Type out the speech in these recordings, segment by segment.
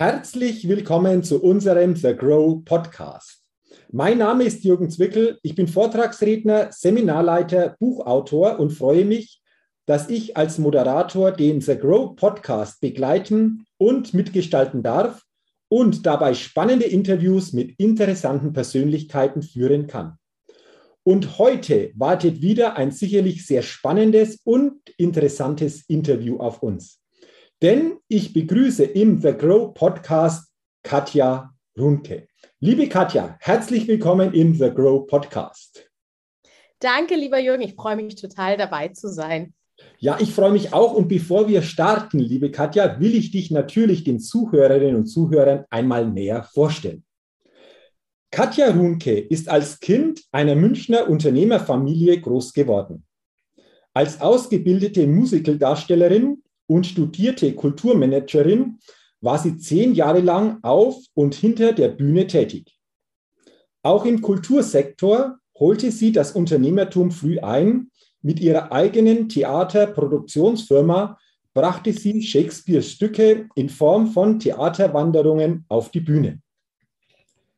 Herzlich willkommen zu unserem The Grow Podcast. Mein Name ist Jürgen Zwickel. Ich bin Vortragsredner, Seminarleiter, Buchautor und freue mich, dass ich als Moderator den The Grow Podcast begleiten und mitgestalten darf und dabei spannende Interviews mit interessanten Persönlichkeiten führen kann. Und heute wartet wieder ein sicherlich sehr spannendes und interessantes Interview auf uns. Denn ich begrüße im The Grow Podcast Katja Runke. Liebe Katja, herzlich willkommen im The Grow Podcast. Danke, lieber Jürgen. Ich freue mich total dabei zu sein. Ja, ich freue mich auch. Und bevor wir starten, liebe Katja, will ich dich natürlich den Zuhörerinnen und Zuhörern einmal näher vorstellen. Katja Runke ist als Kind einer Münchner Unternehmerfamilie groß geworden. Als ausgebildete Musicaldarstellerin und studierte Kulturmanagerin war sie zehn Jahre lang auf und hinter der Bühne tätig. Auch im Kultursektor holte sie das Unternehmertum früh ein. Mit ihrer eigenen Theaterproduktionsfirma brachte sie Shakespeares Stücke in Form von Theaterwanderungen auf die Bühne.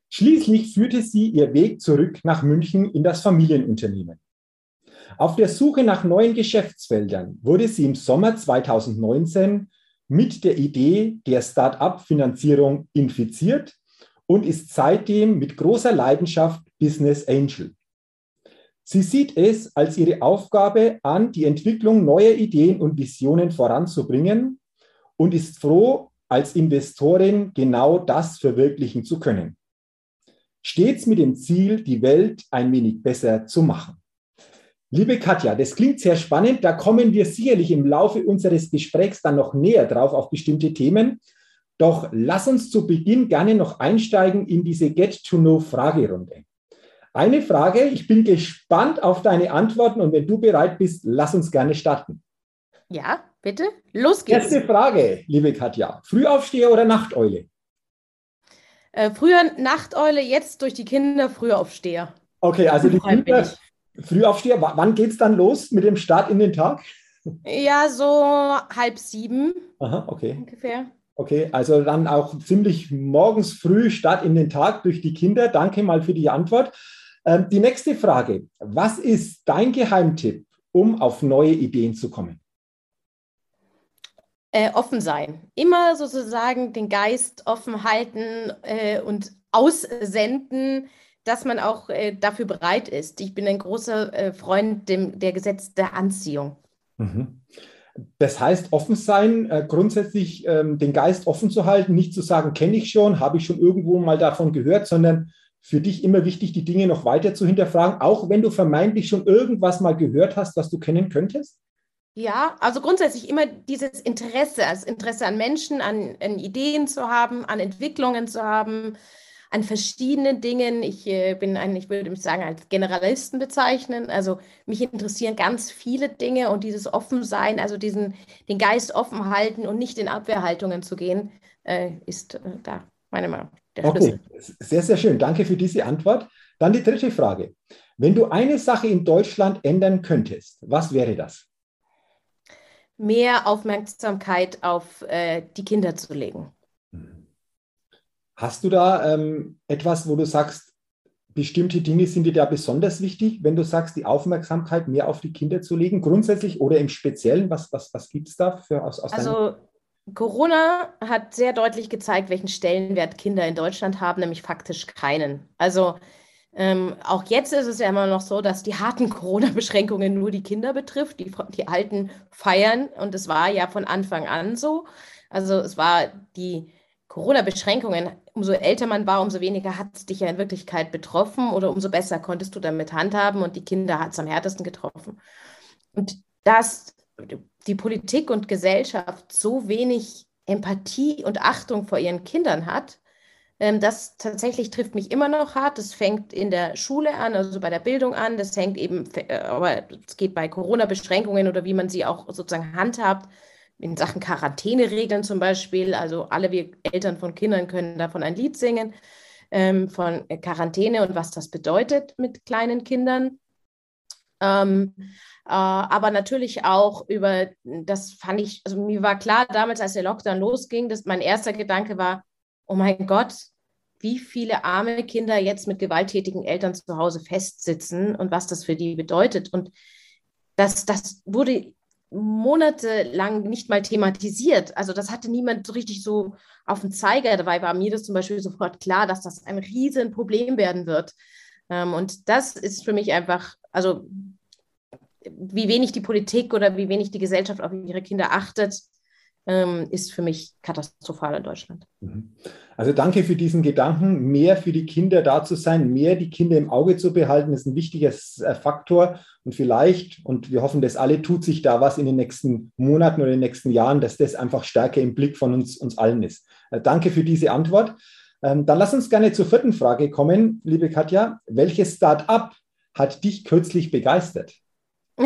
Schließlich führte sie ihr Weg zurück nach München in das Familienunternehmen. Auf der Suche nach neuen Geschäftsfeldern wurde sie im Sommer 2019 mit der Idee der Start-up-Finanzierung infiziert und ist seitdem mit großer Leidenschaft Business Angel. Sie sieht es als ihre Aufgabe an, die Entwicklung neuer Ideen und Visionen voranzubringen und ist froh, als Investorin genau das verwirklichen zu können. Stets mit dem Ziel, die Welt ein wenig besser zu machen. Liebe Katja, das klingt sehr spannend. Da kommen wir sicherlich im Laufe unseres Gesprächs dann noch näher drauf auf bestimmte Themen. Doch lass uns zu Beginn gerne noch einsteigen in diese Get-to-Know-Fragerunde. Eine Frage, ich bin gespannt auf deine Antworten und wenn du bereit bist, lass uns gerne starten. Ja, bitte, los geht's. Erste Frage, liebe Katja, Frühaufsteher oder Nachteule? Äh, früher Nachteule, jetzt durch die Kinder Frühaufsteher. Okay, also die Kinder, Frühaufsteher, wann geht es dann los mit dem Start in den Tag? Ja, so halb sieben. Aha, okay. Ungefähr. Okay, also dann auch ziemlich morgens früh Start in den Tag durch die Kinder. Danke mal für die Antwort. Ähm, die nächste Frage. Was ist dein Geheimtipp, um auf neue Ideen zu kommen? Äh, offen sein. Immer sozusagen den Geist offen halten äh, und aussenden dass man auch äh, dafür bereit ist. Ich bin ein großer äh, Freund dem, der Gesetz der Anziehung. Mhm. Das heißt, offen sein, äh, grundsätzlich ähm, den Geist offen zu halten, nicht zu sagen, kenne ich schon, habe ich schon irgendwo mal davon gehört, sondern für dich immer wichtig, die Dinge noch weiter zu hinterfragen, auch wenn du vermeintlich schon irgendwas mal gehört hast, was du kennen könntest? Ja, also grundsätzlich immer dieses Interesse, das Interesse an Menschen, an, an Ideen zu haben, an Entwicklungen zu haben, an verschiedenen Dingen. Ich äh, bin ein, ich würde mich sagen, als Generalisten bezeichnen. Also mich interessieren ganz viele Dinge und dieses Offensein, also diesen, den Geist offen halten und nicht in Abwehrhaltungen zu gehen, äh, ist äh, da meine Meinung. Der okay, sehr, sehr schön. Danke für diese Antwort. Dann die dritte Frage. Wenn du eine Sache in Deutschland ändern könntest, was wäre das? Mehr Aufmerksamkeit auf äh, die Kinder zu legen. Hast du da ähm, etwas, wo du sagst, bestimmte Dinge sind dir da besonders wichtig, wenn du sagst, die Aufmerksamkeit mehr auf die Kinder zu legen, grundsätzlich oder im Speziellen? Was, was, was gibt es da für aus, aus Also Corona hat sehr deutlich gezeigt, welchen Stellenwert Kinder in Deutschland haben, nämlich faktisch keinen. Also ähm, auch jetzt ist es ja immer noch so, dass die harten Corona-Beschränkungen nur die Kinder betrifft, die, die Alten feiern und es war ja von Anfang an so. Also es war die Corona-Beschränkungen, umso älter man war, umso weniger hat es dich ja in Wirklichkeit betroffen oder umso besser konntest du damit handhaben und die Kinder hat es am härtesten getroffen. Und dass die Politik und Gesellschaft so wenig Empathie und Achtung vor ihren Kindern hat, ähm, das tatsächlich trifft mich immer noch hart. Das fängt in der Schule an, also bei der Bildung an. Das hängt eben, äh, aber es geht bei Corona-Beschränkungen oder wie man sie auch sozusagen handhabt, in Sachen Quarantäneregeln zum Beispiel. Also alle wir Eltern von Kindern können davon ein Lied singen, ähm, von Quarantäne und was das bedeutet mit kleinen Kindern. Ähm, äh, aber natürlich auch über, das fand ich, also mir war klar damals, als der Lockdown losging, dass mein erster Gedanke war, oh mein Gott, wie viele arme Kinder jetzt mit gewalttätigen Eltern zu Hause festsitzen und was das für die bedeutet. Und das, das wurde monatelang nicht mal thematisiert. Also das hatte niemand so richtig so auf dem Zeiger. Dabei war mir das zum Beispiel sofort klar, dass das ein Riesenproblem werden wird. Ähm, und das ist für mich einfach, also wie wenig die Politik oder wie wenig die Gesellschaft auf ihre Kinder achtet, ist für mich katastrophal in Deutschland. Mhm. Also danke für diesen Gedanken. Mehr für die Kinder da zu sein, mehr die Kinder im Auge zu behalten, ist ein wichtiger äh, Faktor. Und vielleicht, und wir hoffen das alle, tut sich da was in den nächsten Monaten oder in den nächsten Jahren, dass das einfach stärker im Blick von uns, uns allen ist. Äh, danke für diese Antwort. Ähm, dann lass uns gerne zur vierten Frage kommen, liebe Katja. Welches Start-up hat dich kürzlich begeistert?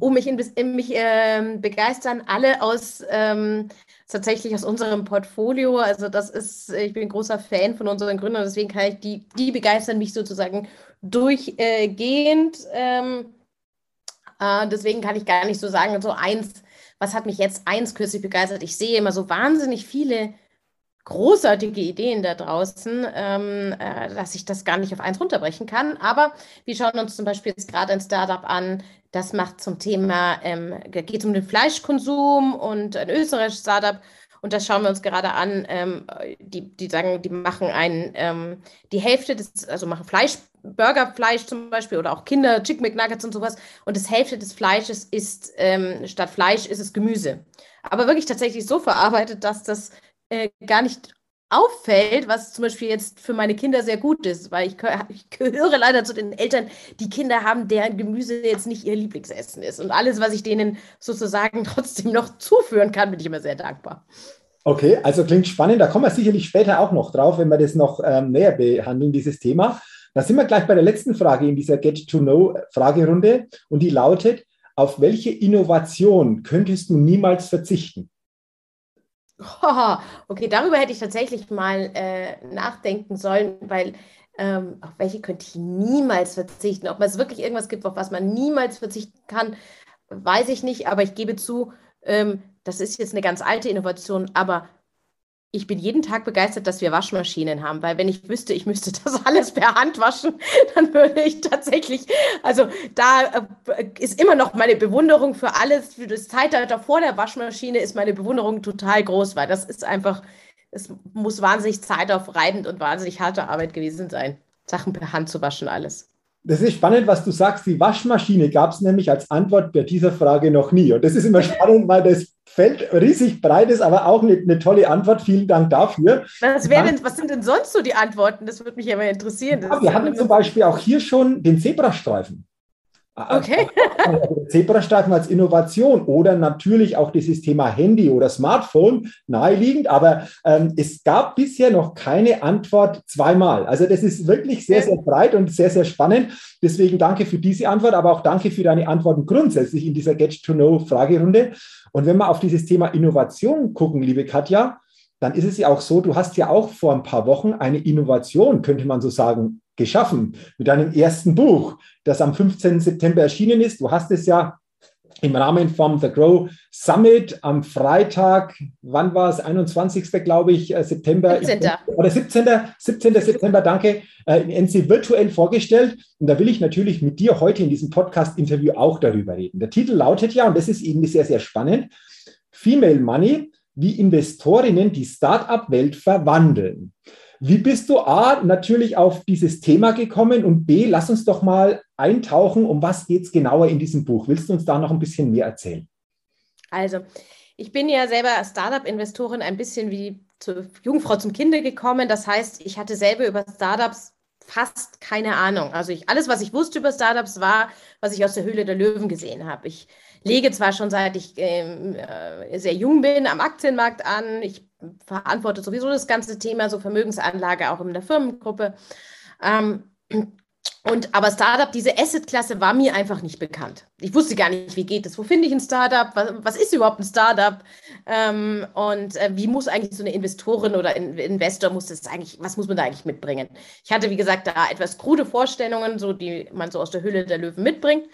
oh, mich, in, mich ähm, begeistern alle aus ähm, tatsächlich aus unserem Portfolio. Also das ist, ich bin ein großer Fan von unseren Gründern, deswegen kann ich die, die begeistern mich sozusagen durchgehend. Ähm, äh, deswegen kann ich gar nicht so sagen, so eins, was hat mich jetzt eins kürzlich begeistert? Ich sehe immer so wahnsinnig viele großartige Ideen da draußen, ähm, äh, dass ich das gar nicht auf eins runterbrechen kann. Aber wir schauen uns zum Beispiel jetzt gerade ein Startup an, das macht zum Thema, ähm, geht um den Fleischkonsum und ein österreichisches Startup. Und das schauen wir uns gerade an. Ähm, die, die sagen, die machen einen, ähm, die Hälfte des, also machen Fleisch, Burgerfleisch zum Beispiel oder auch Kinder, Chicken McNuggets und sowas. Und das Hälfte des Fleisches ist, ähm, statt Fleisch ist es Gemüse. Aber wirklich tatsächlich so verarbeitet, dass das äh, gar nicht auffällt, was zum Beispiel jetzt für meine Kinder sehr gut ist, weil ich, ich, gehöre leider zu den Eltern, die Kinder haben, deren Gemüse jetzt nicht ihr Lieblingsessen ist. Und alles, was ich denen sozusagen trotzdem noch zuführen kann, bin ich immer sehr dankbar. Okay, also klingt spannend. Da kommen wir sicherlich später auch noch drauf, wenn wir das noch ähm, näher behandeln, dieses Thema. Da sind wir gleich bei der letzten Frage in dieser Get-to-Know-Fragerunde und die lautet, auf welche Innovation könntest du niemals verzichten? Okay, darüber hätte ich tatsächlich mal äh, nachdenken sollen, weil ähm, auf welche könnte ich niemals verzichten. Ob es wirklich irgendwas gibt, auf was man niemals verzichten kann, weiß ich nicht, aber ich gebe zu, ähm, das ist jetzt eine ganz alte Innovation, aber ich bin jeden Tag begeistert, dass wir Waschmaschinen haben, weil wenn ich wüsste, ich müsste das alles per Hand waschen, dann würde ich tatsächlich, also da äh, ist immer noch meine Bewunderung für alles, für das Zeitalter vor der Waschmaschine ist meine Bewunderung total groß, weil das ist einfach, es muss wahnsinnig zeitaufreibend und wahnsinnig harte Arbeit gewesen sein, Sachen per Hand zu waschen, alles. Das ist spannend, was du sagst. Die Waschmaschine gab es nämlich als Antwort bei dieser Frage noch nie. Und das ist immer spannend, weil das Feld riesig breit ist, aber auch eine, eine tolle Antwort. Vielen Dank dafür. Was, denn, was, sind denn sonst so die Antworten? Das würde mich ja mal interessieren. Ja, wir hatten zum Beispiel auch hier schon den Zebrastreifen. Okay. Zebrastreifen als Innovation oder natürlich auch dieses Thema Handy oder Smartphone naheliegend, aber ähm, es gab bisher noch keine Antwort zweimal. Also das ist wirklich sehr, sehr breit und sehr, sehr spannend. Deswegen danke für diese Antwort, aber auch danke für deine Antworten grundsätzlich in dieser Get-to-Know-Fragerunde. Und wenn wir auf dieses Thema Innovation gucken, liebe Katja, dann ist es ja auch so, du hast ja auch vor ein paar Wochen eine Innovation, könnte man so sagen, geschaffen mit deinem ersten Buch, das am 15. September erschienen ist. Du hast es ja im Rahmen vom The Grow Summit am Freitag, wann war es? 21. glaube ich, äh, September. 17. Oder 17. 17. September, danke, äh, in NC virtuell vorgestellt. Und da will ich natürlich mit dir heute in diesem Podcast-Interview auch darüber reden. Der Titel lautet ja, und das ist eben sehr, sehr spannend, Female Money, wie Investorinnen die Start-up-Welt verwandeln. Wie bist du A, natürlich auf dieses Thema gekommen und B, lass uns doch mal eintauchen, um was geht es genauer in diesem Buch? Willst du uns da noch ein bisschen mehr erzählen? Also, ich bin ja selber Startup-Investorin ein bisschen wie zur Jungfrau zum Kinde gekommen. Das heißt, ich hatte selber über Startups fast keine Ahnung. Also ich, alles, was ich wusste über Startups, war, was ich aus der Höhle der Löwen gesehen habe. Ich lege zwar schon seit ich ähm, äh, sehr jung bin am Aktienmarkt an. Ich verantworte sowieso das ganze Thema, so Vermögensanlage auch in der Firmengruppe. Ähm, und aber Startup, diese Asset-Klasse war mir einfach nicht bekannt. Ich wusste gar nicht, wie geht es, wo finde ich ein Startup, was, was ist überhaupt ein Startup ähm, und äh, wie muss eigentlich so eine Investorin oder in, Investor muss das eigentlich, was muss man da eigentlich mitbringen? Ich hatte, wie gesagt, da etwas krude Vorstellungen, so die man so aus der Hülle der Löwen mitbringt.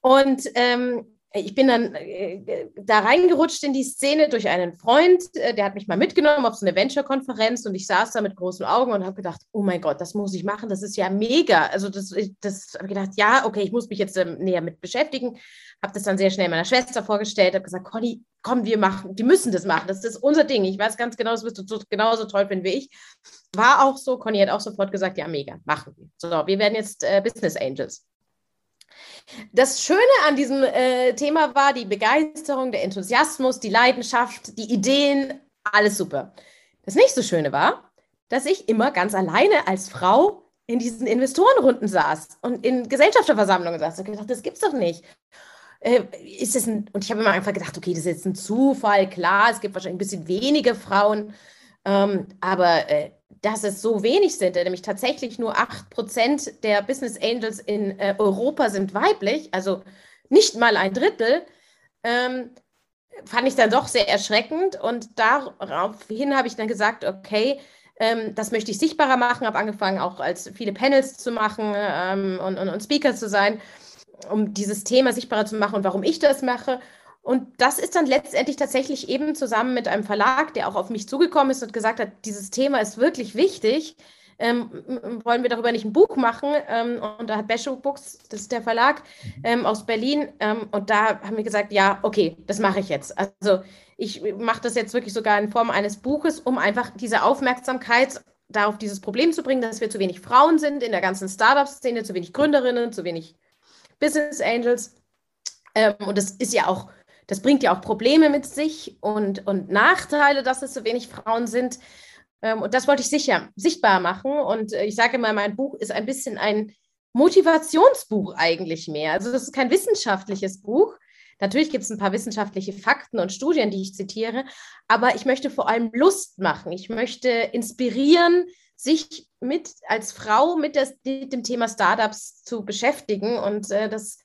Und ähm, ich bin dann äh, da reingerutscht in die Szene durch einen Freund, äh, der hat mich mal mitgenommen auf so eine Venture-Konferenz und ich saß da mit großen Augen und habe gedacht, oh mein Gott, das muss ich machen, das ist ja mega. Also das, das habe ich gedacht, ja, okay, ich muss mich jetzt ähm, näher mit beschäftigen. Habe das dann sehr schnell meiner Schwester vorgestellt, habe gesagt, Conny, komm, wir machen, die müssen das machen, das ist unser Ding. Ich weiß ganz genau, das wirst du genauso toll finden wie ich. War auch so, Conny hat auch sofort gesagt, ja, mega, machen wir. So, wir werden jetzt äh, Business Angels. Das Schöne an diesem äh, Thema war die Begeisterung, der Enthusiasmus, die Leidenschaft, die Ideen, alles super. Das nicht so Schöne war, dass ich immer ganz alleine als Frau in diesen Investorenrunden saß und in Gesellschafterversammlungen saß. Und gedacht, das gibt's doch nicht. Äh, ist es ein, und ich habe immer einfach gedacht, okay, das ist jetzt ein Zufall, klar, es gibt wahrscheinlich ein bisschen wenige Frauen, ähm, aber äh, dass es so wenig sind, nämlich tatsächlich nur 8% der Business Angels in äh, Europa sind weiblich, also nicht mal ein Drittel, ähm, fand ich dann doch sehr erschreckend. Und daraufhin habe ich dann gesagt, okay, ähm, das möchte ich sichtbarer machen, habe angefangen auch als viele Panels zu machen ähm, und, und, und Speaker zu sein, um dieses Thema sichtbarer zu machen und warum ich das mache. Und das ist dann letztendlich tatsächlich eben zusammen mit einem Verlag, der auch auf mich zugekommen ist und gesagt hat, dieses Thema ist wirklich wichtig. Ähm, wollen wir darüber nicht ein Buch machen? Ähm, und da hat Bescho Books, das ist der Verlag mhm. ähm, aus Berlin, ähm, und da haben wir gesagt, ja, okay, das mache ich jetzt. Also ich mache das jetzt wirklich sogar in Form eines Buches, um einfach diese Aufmerksamkeit darauf dieses Problem zu bringen, dass wir zu wenig Frauen sind in der ganzen Startup-Szene, zu wenig Gründerinnen, zu wenig Business Angels. Ähm, und das ist ja auch das bringt ja auch Probleme mit sich und, und Nachteile, dass es so wenig Frauen sind. Ähm, und das wollte ich sicher sichtbar machen. Und äh, ich sage mal, mein Buch ist ein bisschen ein Motivationsbuch eigentlich mehr. Also das ist kein wissenschaftliches Buch. Natürlich gibt es ein paar wissenschaftliche Fakten und Studien, die ich zitiere, aber ich möchte vor allem Lust machen. Ich möchte inspirieren, sich mit als Frau mit, das, mit dem Thema Startups zu beschäftigen und äh, das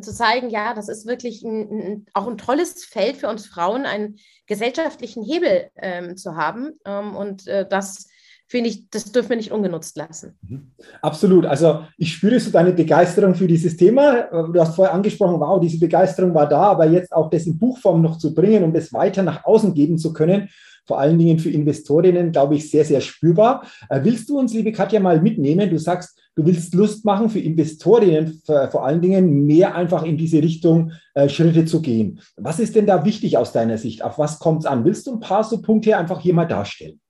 zu zeigen, ja, das ist wirklich ein, ein, auch ein tolles Feld für uns Frauen, einen gesellschaftlichen Hebel ähm, zu haben. Ähm, und äh, das finde ich, das dürfen wir nicht ungenutzt lassen. Mhm. Absolut. Also ich spüre so deine Begeisterung für dieses Thema. Du hast vorher angesprochen, wow, diese Begeisterung war da, aber jetzt auch das in Buchform noch zu bringen, um das weiter nach außen geben zu können, vor allen Dingen für Investorinnen, glaube ich, sehr, sehr spürbar. Äh, willst du uns, liebe Katja, mal mitnehmen? Du sagst, du willst Lust machen für Investorinnen, vor allen Dingen mehr einfach in diese Richtung äh, Schritte zu gehen. Was ist denn da wichtig aus deiner Sicht? Auf was kommt es an? Willst du ein paar so Punkte einfach hier mal darstellen?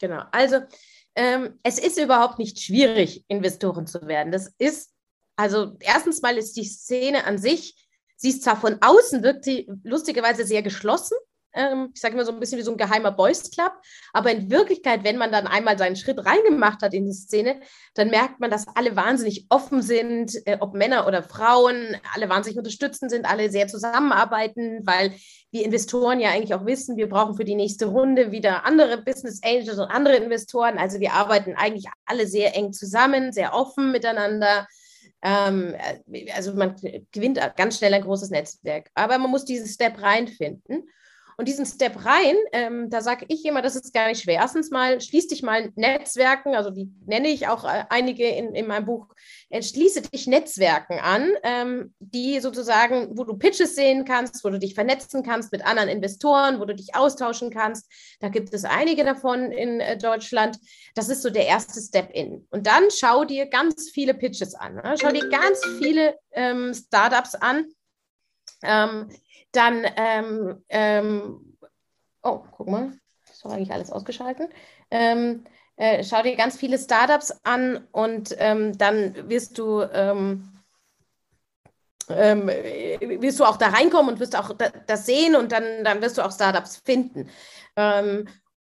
Genau, also ähm, es ist überhaupt nicht schwierig, Investoren zu werden. Das ist, also erstens mal ist die Szene an sich, sie ist zwar von außen, wirkt sie lustigerweise sehr geschlossen, ähm, ich sage immer so ein bisschen wie so ein geheimer Boys Club. Aber in Wirklichkeit, wenn man dann einmal seinen Schritt reingemacht hat in die Szene, dann merkt man, dass alle wahnsinnig offen sind, äh, ob Männer oder Frauen, alle wahnsinnig unterstützend sind, alle sehr zusammenarbeiten, weil wir Investoren ja eigentlich auch wissen, wir brauchen für die nächste Runde wieder andere Business Angels und andere Investoren. Also wir arbeiten eigentlich alle sehr eng zusammen, sehr offen miteinander ähm, äh, also man gewinnt ganz schnell ein großes Netzwerk. Aber man muss diesen Step reinfinden. Und diesen Step rein, ähm, da sage ich immer, das ist gar nicht schwer. Erstens mal, schließ dich mal Netzwerken, also die nenne ich auch äh, einige in, in meinem Buch, äh, schließe dich Netzwerken an, ähm, die sozusagen, wo du Pitches sehen kannst, wo du dich vernetzen kannst mit anderen Investoren, wo du dich austauschen kannst. Da gibt es einige davon in äh, Deutschland. Das ist so der erste Step in. Und dann schau dir ganz viele Pitches an. Ne? Schau dir ganz viele ähm, Startups an. Ähm, dann, ähm, ähm, oh, guck mal, ist doch eigentlich alles ausgeschaltet. Ähm, äh, schau dir ganz viele Startups an und ähm, dann wirst du, ähm, ähm, wirst du auch da reinkommen und wirst auch da, das sehen und dann, dann wirst du auch Startups finden.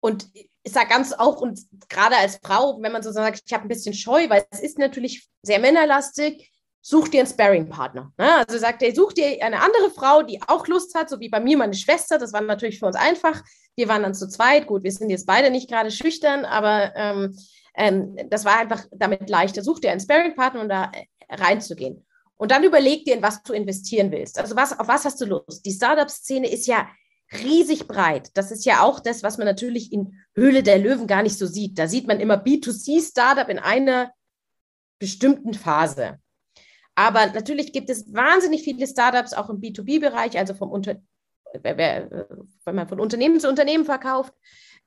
und ich sage ganz auch, und gerade als Frau, wenn man so sagt, ich habe ein bisschen Scheu, weil es ist natürlich sehr männerlastig, such dir einen Sparring-Partner. Ne? Also sagt er, such dir eine andere Frau, die auch Lust hat, so wie bei mir meine Schwester. Das war natürlich für uns einfach. Wir waren dann zu zweit. Gut, wir sind jetzt beide nicht gerade schüchtern, aber ähm, ähm, das war einfach damit leichter. Such dir einen Sparring-Partner, um da äh, reinzugehen. Und dann überleg dir, in was du investieren willst. Also was, auf was hast du Lust? Die Startup-Szene ist ja riesig breit. Das ist ja auch das, was man natürlich in Höhle der Löwen gar nicht so sieht. Da sieht man immer B2C-Startup in einer bestimmten Phase. Aber natürlich gibt es wahnsinnig viele Startups auch im B2B-Bereich, also vom Unter wenn man von Unternehmen zu Unternehmen verkauft.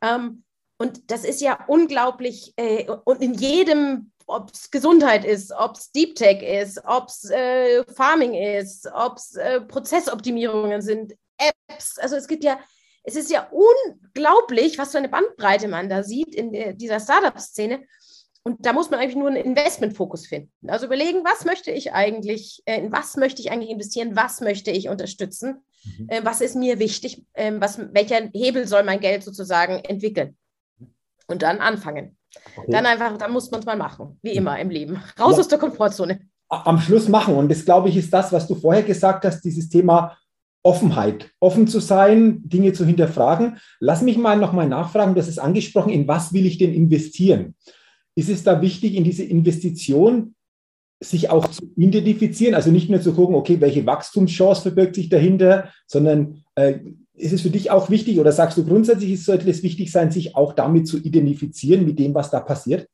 Ähm, und das ist ja unglaublich. Äh, und in jedem, ob es Gesundheit ist, ob es Deep Tech ist, ob es äh, Farming ist, ob es äh, Prozessoptimierungen sind, Apps. Also es gibt ja, es ist ja unglaublich, was für eine Bandbreite man da sieht in dieser Startup-Szene. Und da muss man eigentlich nur einen Investmentfokus finden. Also überlegen, was möchte ich eigentlich, äh, in was möchte ich eigentlich investieren, was möchte ich unterstützen, mhm. Äh, was ist mir wichtig, ähm, was, welcher Hebel soll mein Geld sozusagen entwickeln und dann anfangen. Okay. Dann einfach, dann muss man es mal machen, wie immer im Leben. Raus ja. aus der Komfortzone. Am Schluss machen. Und das, glaube ich, ist das, was du vorher gesagt hast, dieses Thema Offenheit. Offen zu sein, Dinge zu hinterfragen. Lass mich mal nochmal nachfragen, das ist angesprochen, in was will ich denn investieren? Ist es da wichtig, in diese Investition sich auch zu identifizieren, also nicht nur zu gucken, okay, welche Wachstumschance verbirgt sich dahinter, sondern äh, ist es für dich auch wichtig oder sagst du grundsätzlich, sollte es wichtig sein, sich auch damit zu identifizieren, mit dem, was da passiert?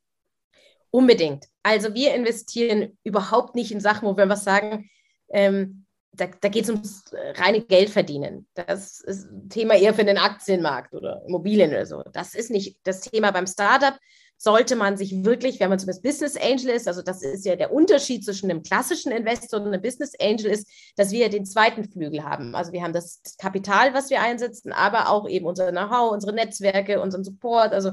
Unbedingt. Also wir investieren überhaupt nicht in Sachen, wo wir was sagen, ähm, da, da geht es ums reine Geldverdienen. Das ist ein Thema eher für den Aktienmarkt oder Immobilien oder so. Das ist nicht das Thema beim Startup. Sollte man sich wirklich, wenn man zum Beispiel Business Angel ist, also das ist ja der Unterschied zwischen einem klassischen Investor und einem Business Angel ist, dass wir den zweiten Flügel haben. Also wir haben das Kapital, was wir einsetzen, aber auch eben unser Know-how, unsere Netzwerke, unseren Support. Also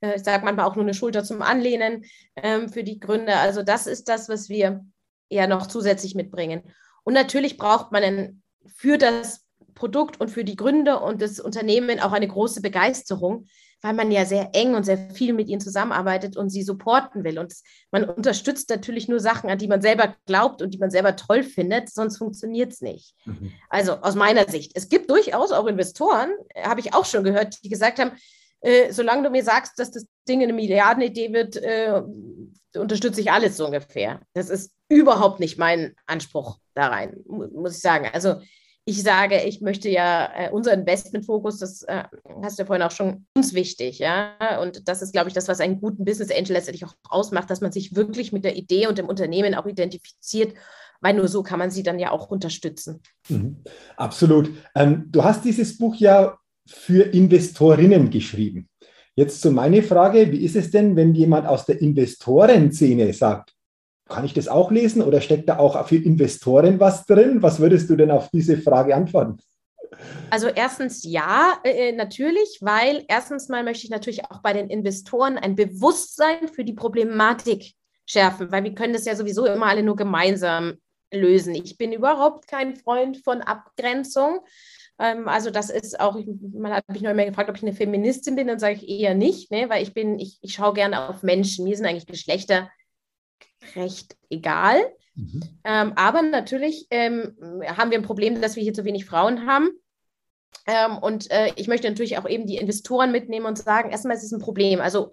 äh, ich sage manchmal auch nur eine Schulter zum Anlehnen ähm, für die Gründer. Also das ist das, was wir ja noch zusätzlich mitbringen. Und natürlich braucht man einen, für das Produkt und für die Gründer und das Unternehmen auch eine große Begeisterung, weil man ja sehr eng und sehr viel mit ihnen zusammenarbeitet und sie supporten will. Und man unterstützt natürlich nur Sachen, an die man selber glaubt und die man selber toll findet, sonst funktioniert es nicht. Mhm. Also aus meiner Sicht. Es gibt durchaus auch Investoren, habe ich auch schon gehört, die gesagt haben, äh, solange du mir sagst, dass das Ding eine Milliardenidee wird, äh, unterstütze ich alles so ungefähr. Das ist überhaupt nicht mein Anspruch da rein, muss ich sagen. Also ich sage, ich möchte ja äh, unser Investmentfokus, das äh, hast du ja vorhin auch schon uns wichtig, ja. Und das ist, glaube ich, das, was einen guten Business Angel letztendlich auch ausmacht, dass man sich wirklich mit der Idee und dem Unternehmen auch identifiziert, weil nur so kann man sie dann ja auch unterstützen. Mhm. Absolut. Ähm, du hast dieses Buch ja für Investorinnen geschrieben. Jetzt zu meiner Frage, wie ist es denn, wenn jemand aus der Investorenszene sagt, kann ich das auch lesen oder steckt da auch für Investoren was drin? Was würdest du denn auf diese Frage antworten? Also erstens ja, äh, natürlich, weil erstens mal möchte ich natürlich auch bei den Investoren ein Bewusstsein für die Problematik schärfen, weil wir können das ja sowieso immer alle nur gemeinsam lösen. Ich bin überhaupt kein Freund von Abgrenzung. Ähm, also das ist auch, man hat mich noch immer gefragt, ob ich eine Feministin bin, dann sage ich eher nicht, ne? weil ich bin, ich, ich schaue gerne auf Menschen. Mir sind eigentlich Geschlechter recht egal. Mhm. Ähm, aber natürlich ähm, haben wir ein Problem, dass wir hier zu wenig Frauen haben. Ähm, und äh, ich möchte natürlich auch eben die Investoren mitnehmen und sagen, erstmal ist es ein Problem. Also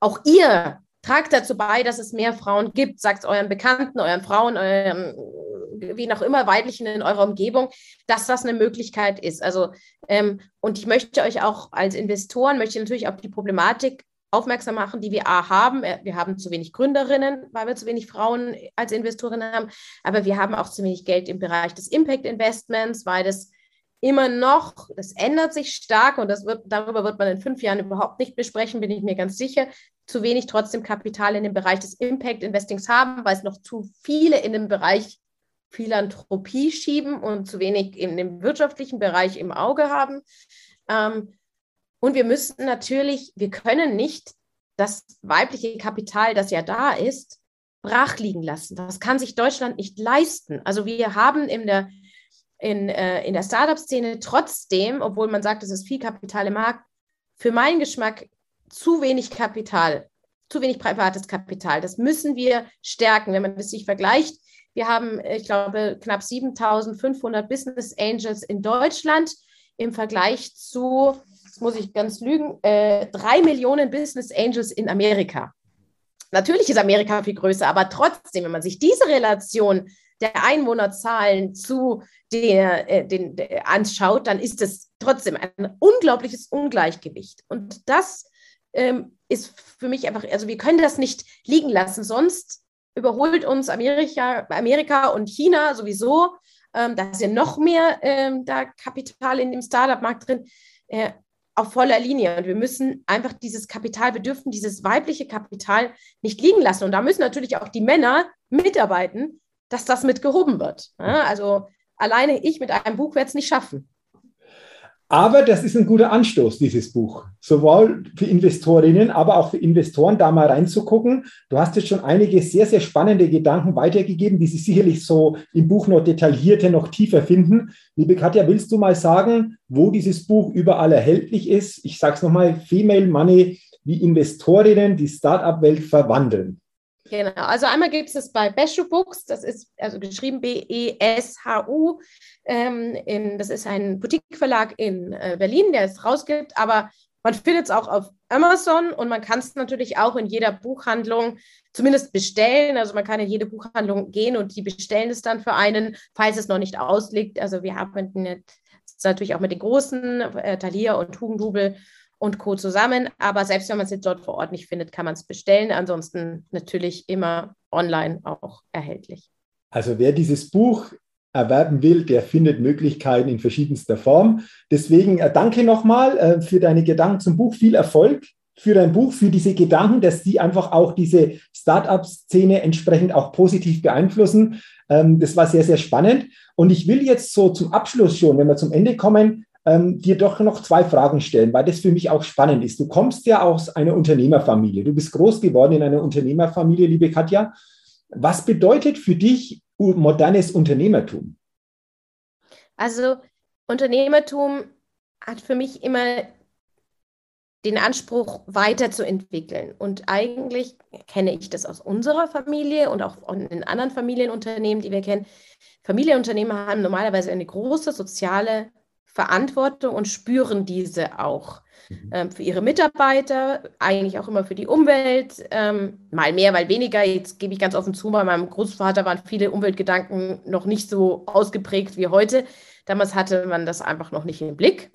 auch ihr tragt dazu bei, dass es mehr Frauen gibt. Sagt es euren Bekannten, euren Frauen, euren, wie auch immer, weiblichen in eurer Umgebung, dass das eine Möglichkeit ist. Also, ähm, und ich möchte euch auch als Investoren, möchte natürlich auf die Problematik aufmerksam machen, die wir A haben. Äh, wir haben zu wenig Gründerinnen, weil wir zu wenig Frauen als Investorinnen haben, aber wir haben auch zu wenig Geld im Bereich des Impact Investments, weil das immer noch, das ändert sich stark und das wird, darüber wird man in fünf Jahren überhaupt nicht besprechen, bin ich mir ganz sicher, zu wenig trotzdem Kapital in dem Bereich des Impact Investings haben, weil es noch zu viele in dem Bereich Philanthropie schieben und zu wenig in dem wirtschaftlichen Bereich im Auge haben. Ähm, und wir müssen natürlich, wir können nicht das weibliche Kapital, das ja da ist, brach liegen lassen. Das kann sich Deutschland nicht leisten. Also wir haben in der, in, äh, in der Startup-Szene trotzdem, obwohl man sagt, es ist viel Kapital im Markt, für meinen Geschmack zu wenig Kapital, zu wenig privates Kapital. Das müssen wir stärken, wenn man das sich vergleicht. Wir haben, ich glaube, knapp 7500 Business Angels in Deutschland im Vergleich zu muss ich ganz lügen, äh, drei Millionen Business Angels in Amerika. Natürlich ist Amerika viel größer, aber trotzdem, wenn man sich diese Relation der Einwohnerzahlen zu der, äh, den, der, anschaut, dann ist es trotzdem ein unglaubliches Ungleichgewicht. Und das ähm, ist für mich einfach, also wir können das nicht liegen lassen, sonst überholt uns Amerika, Amerika und China sowieso. Ähm, da ist ja noch mehr ähm, da Kapital in dem Startup-Markt drin. Äh, auf voller Linie. Und wir müssen einfach dieses Kapital, wir dürfen dieses weibliche Kapital nicht liegen lassen. Und da müssen natürlich auch die Männer mitarbeiten, dass das mit gehoben wird. Also alleine ich mit einem Buch werde es nicht schaffen. Aber das ist ein guter Anstoß, dieses Buch. Sowohl für Investorinnen, aber auch für Investoren, da mal reinzugucken. Du hast jetzt schon einige sehr, sehr spannende Gedanken weitergegeben, die Sie sicherlich so im Buch noch detaillierter, noch tiefer finden. Liebe Katja, willst du mal sagen, wo dieses Buch überall erhältlich ist? Ich sage es nochmal, Female Money, wie Investorinnen die Startup-Welt verwandeln. Genau, also einmal gibt es es bei Beshu Books, das ist also geschrieben B-E-S-H-U. Ähm, das ist ein Boutique-Verlag in äh, Berlin, der es rausgibt, aber man findet es auch auf Amazon und man kann es natürlich auch in jeder Buchhandlung zumindest bestellen. Also man kann in jede Buchhandlung gehen und die bestellen es dann für einen, falls es noch nicht ausliegt. Also wir haben natürlich auch mit den großen, äh, Thalia und Hugendubel und Co. zusammen. Aber selbst wenn man es jetzt dort vor Ort nicht findet, kann man es bestellen. Ansonsten natürlich immer online auch erhältlich. Also wer dieses Buch erwerben will, der findet Möglichkeiten in verschiedenster Form. Deswegen äh, danke nochmal äh, für deine Gedanken zum Buch. Viel Erfolg für dein Buch, für diese Gedanken, dass die einfach auch diese Startup-Szene entsprechend auch positiv beeinflussen. Ähm, das war sehr, sehr spannend. Und ich will jetzt so zum Abschluss schon, wenn wir zum Ende kommen, ähm, dir doch noch zwei Fragen stellen, weil das für mich auch spannend ist. Du kommst ja aus einer Unternehmerfamilie. Du bist groß geworden in einer Unternehmerfamilie, liebe Katja. Was bedeutet für dich modernes Unternehmertum? Also Unternehmertum hat für mich immer den Anspruch, weiterzuentwickeln. Und eigentlich kenne ich das aus unserer Familie und auch in anderen Familienunternehmen, die wir kennen. Familienunternehmer haben normalerweise eine große soziale Verantwortung und spüren diese auch mhm. ähm, für ihre Mitarbeiter, eigentlich auch immer für die Umwelt, ähm, mal mehr, mal weniger. Jetzt gebe ich ganz offen zu, bei meinem Großvater waren viele Umweltgedanken noch nicht so ausgeprägt wie heute. Damals hatte man das einfach noch nicht im Blick.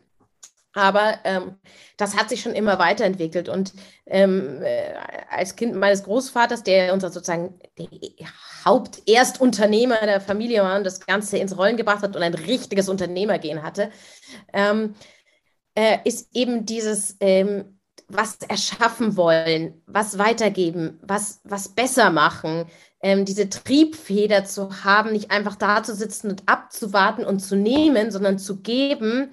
Aber ähm, das hat sich schon immer weiterentwickelt. Und ähm, äh, als Kind meines Großvaters, der unser sozusagen der Haupterstunternehmer der Familie war und das Ganze ins Rollen gebracht hat und ein richtiges Unternehmergehen hatte, ähm, äh, ist eben dieses, ähm, was erschaffen wollen, was weitergeben, was, was besser machen, ähm, diese Triebfeder zu haben, nicht einfach da zu sitzen und abzuwarten und zu nehmen, sondern zu geben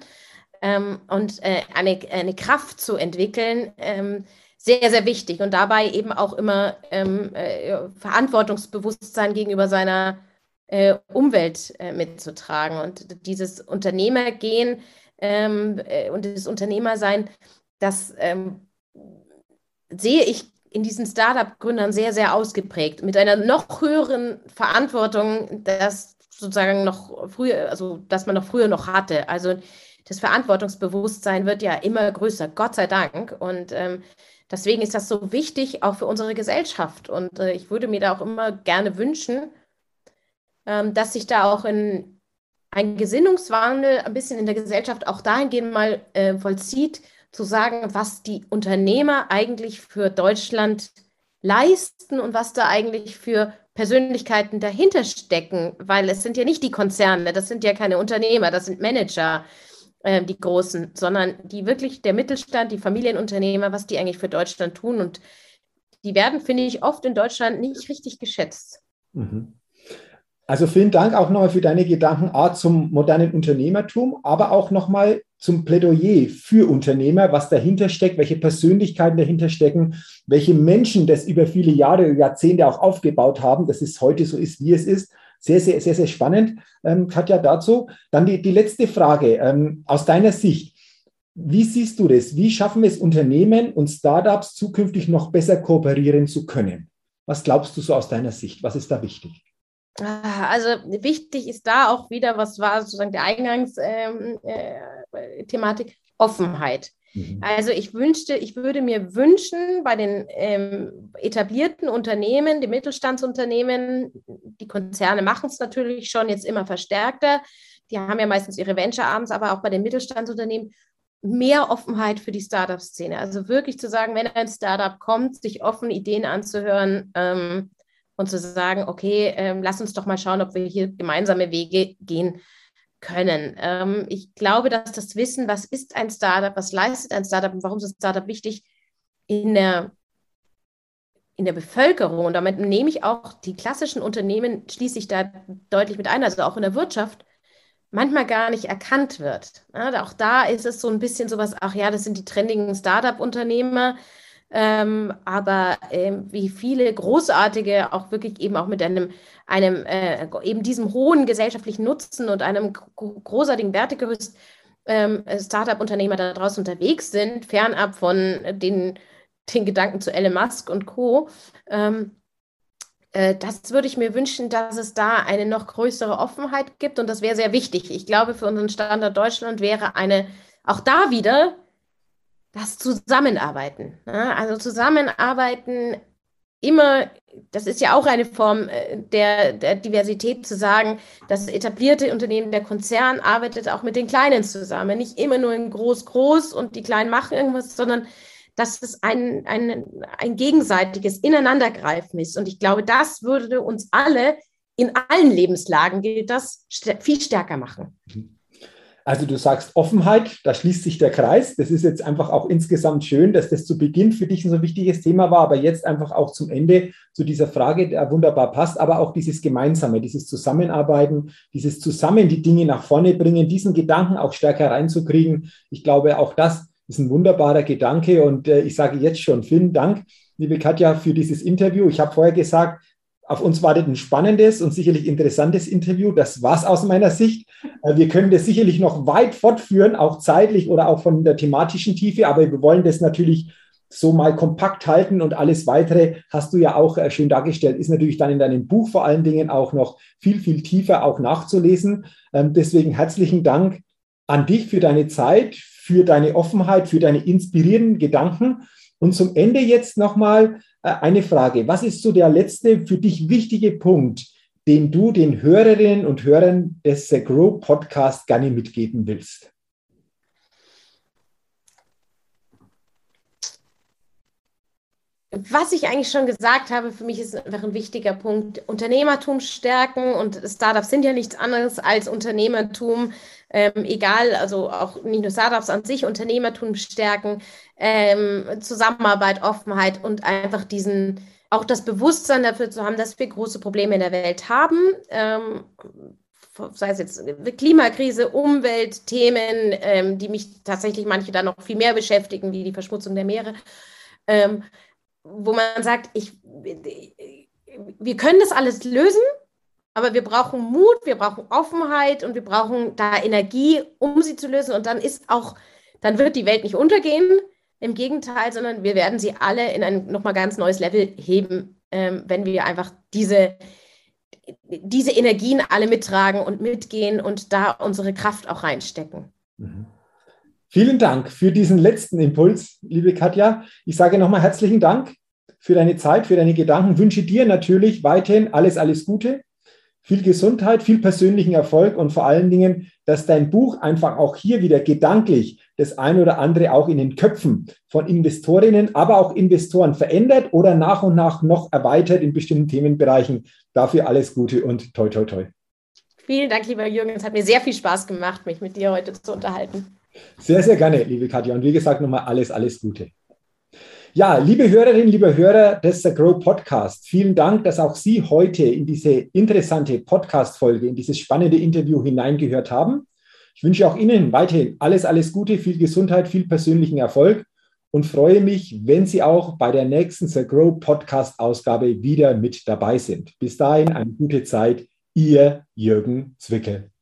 ähm, und äh, eine, eine Kraft zu entwickeln, ähm, sehr, sehr wichtig. Und dabei eben auch immer ähm, äh, Verantwortungsbewusstsein gegenüber seiner äh, Umwelt äh, mitzutragen. Und dieses Unternehmergehen ähm, äh, und das Unternehmersein, das ähm, sehe ich in diesen Startup-Gründern sehr, sehr ausgeprägt, mit einer noch höheren Verantwortung, das sozusagen noch früher, also dass man noch früher noch hatte. Also das Verantwortungsbewusstsein wird ja immer größer, Gott sei Dank. Und ähm, deswegen ist das so wichtig, auch für unsere Gesellschaft. Und äh, ich würde mir da auch immer gerne wünschen, ähm, dass sich da auch in ein Gesinnungswandel ein bisschen in der Gesellschaft auch dahingehend mal äh, vollzieht, zu sagen, was die Unternehmer eigentlich für Deutschland leisten und was da eigentlich für Persönlichkeiten dahinter stecken, weil es sind ja nicht die Konzerne, das sind ja keine Unternehmer, das sind Manager, äh, die Großen, sondern die wirklich der Mittelstand, die Familienunternehmer, was die eigentlich für Deutschland tun. Und die werden, finde ich, oft in Deutschland nicht richtig geschätzt. Mhm. Also vielen Dank auch nochmal für deine Gedanken A zum modernen Unternehmertum, aber auch nochmal zum Plädoyer für Unternehmer, was dahinter steckt, welche Persönlichkeiten dahinter stecken, welche Menschen das über viele Jahre, Jahrzehnte auch aufgebaut haben, dass es heute so ist, wie es ist. Sehr, sehr, sehr, sehr spannend, ähm, Katja, dazu. Dann die, die letzte Frage ähm, aus deiner Sicht. Wie siehst du das? Wie schaffen es Unternehmen und Startups zukünftig noch besser kooperieren zu können? Was glaubst du so aus deiner Sicht? Was ist da wichtig? Ah, also wichtig ist da auch wieder, was war sozusagen der Eingangsthematik, ähm, äh, Offenheit. Mhm. Also ich wünschte, ich würde mir wünschen, bei den ähm, etablierten Unternehmen, die Mittelstandsunternehmen, die Konzerne machen es natürlich schon jetzt immer verstärkter. Die haben ja meistens ihre Venture Arms, aber auch bei den Mittelstandsunternehmen mehr Offenheit für die Startup-Szene. Also wirklich zu sagen, wenn ein Startup kommt, sich offen Ideen anzuhören, ähm, und zu sagen, okay, ähm, lass uns doch mal schauen, ob wir hier gemeinsame Wege gehen können. Ähm, ich glaube, dass das Wissen, was ist ein Startup, was leistet ein Startup und warum ist ein Startup wichtig, in der, in der Bevölkerung, und damit nehme ich auch die klassischen Unternehmen, schließe ich da deutlich mit ein, also auch in der Wirtschaft, manchmal gar nicht erkannt wird. Ja, auch da ist es so ein bisschen sowas, ach ja, das sind die trendigen Startup-Unternehmer, ähm, aber ähm, wie viele großartige, auch wirklich eben auch mit einem, einem äh, eben diesem hohen gesellschaftlichen Nutzen und einem großartigen Wertegerüst ähm, Startup-Unternehmer da draußen unterwegs sind, fernab von den, den Gedanken zu Elon Musk und Co. Ähm, äh, das würde ich mir wünschen, dass es da eine noch größere Offenheit gibt und das wäre sehr wichtig. Ich glaube, für unseren Standort Deutschland wäre eine, auch da wieder, das Zusammenarbeiten. Ne? Also Zusammenarbeiten immer, das ist ja auch eine Form äh, der, der, Diversität zu sagen, das etablierte Unternehmen, der Konzern arbeitet auch mit den Kleinen zusammen. Nicht immer nur in groß, groß und die Kleinen machen irgendwas, sondern dass es ein, ein, ein gegenseitiges Ineinandergreifen ist. Und ich glaube, das würde uns alle in allen Lebenslagen gilt das viel stärker machen. Mhm. Also du sagst Offenheit, da schließt sich der Kreis. Das ist jetzt einfach auch insgesamt schön, dass das zu Beginn für dich ein so wichtiges Thema war, aber jetzt einfach auch zum Ende zu dieser Frage der wunderbar passt, aber auch dieses Gemeinsame, dieses Zusammenarbeiten, dieses Zusammen die Dinge nach vorne bringen, diesen Gedanken auch stärker reinzukriegen. Ich glaube, auch das ist ein wunderbarer Gedanke und äh, ich sage jetzt schon vielen Dank, liebe Katja, für dieses Interview. Ich habe vorher gesagt, auf uns wartet ein spannendes und sicherlich interessantes Interview. Das war es aus meiner Sicht. Äh, wir können das sicherlich noch weit fortführen, auch zeitlich oder auch von der thematischen Tiefe, aber wir wollen das natürlich so mal kompakt halten und alles weitere hast du ja auch äh, schön dargestellt, ist natürlich dann in deinem Buch vor allen Dingen auch noch viel, viel tiefer auch nachzulesen. Ähm, deswegen herzlichen Dank an dich für deine Zeit, für deine Offenheit, für deine inspirierenden Gedanken. Und zum Ende jetzt nochmal eine Frage. Was ist so der letzte für dich wichtige Punkt, den du den Hörerinnen und Hörern des The Grow Podcast gerne mitgeben willst? Was ich eigentlich schon gesagt habe, für mich ist einfach ein wichtiger Punkt, Unternehmertum stärken und Startups sind ja nichts anderes als Unternehmertum, ähm, egal, also auch nicht nur Startups an sich, Unternehmertum stärken, ähm, Zusammenarbeit, Offenheit und einfach diesen, auch das Bewusstsein dafür zu haben, dass wir große Probleme in der Welt haben. Ähm, sei es jetzt Klimakrise, Umweltthemen, ähm, die mich tatsächlich manche dann noch viel mehr beschäftigen, wie die Verschmutzung der Meere. Ähm, wo man sagt, ich, wir können das alles lösen, aber wir brauchen Mut, wir brauchen Offenheit und wir brauchen da Energie, um sie zu lösen. Und dann ist auch, dann wird die Welt nicht untergehen, im Gegenteil, sondern wir werden sie alle in ein nochmal ganz neues Level heben, ähm, wenn wir einfach diese, diese Energien alle mittragen und mitgehen und da unsere Kraft auch reinstecken. Mhm. Vielen Dank für diesen letzten Impuls, liebe Katja. Ich sage nochmal herzlichen Dank für deine Zeit, für deine Gedanken. Wünsche dir natürlich weiterhin alles, alles Gute, viel Gesundheit, viel persönlichen Erfolg und vor allen Dingen, dass dein Buch einfach auch hier wieder gedanklich das eine oder andere auch in den Köpfen von Investorinnen, aber auch Investoren verändert oder nach und nach noch erweitert in bestimmten Themenbereichen. Dafür alles Gute und toi, toi, toi. Vielen Dank, lieber Jürgen. Es hat mir sehr viel Spaß gemacht, mich mit dir heute zu unterhalten. Sehr, sehr gerne, liebe Katja. Und wie gesagt, nochmal alles, alles Gute. Ja, liebe Hörerinnen, liebe Hörer des The Grow Podcast, vielen Dank, dass auch Sie heute in diese interessante Podcast-Folge, in dieses spannende Interview hineingehört haben. Ich wünsche auch Ihnen weiterhin alles, alles Gute, viel Gesundheit, viel persönlichen Erfolg und freue mich, wenn Sie auch bei der nächsten The Grow Podcast-Ausgabe wieder mit dabei sind. Bis dahin eine gute Zeit. Ihr Jürgen Zwickel.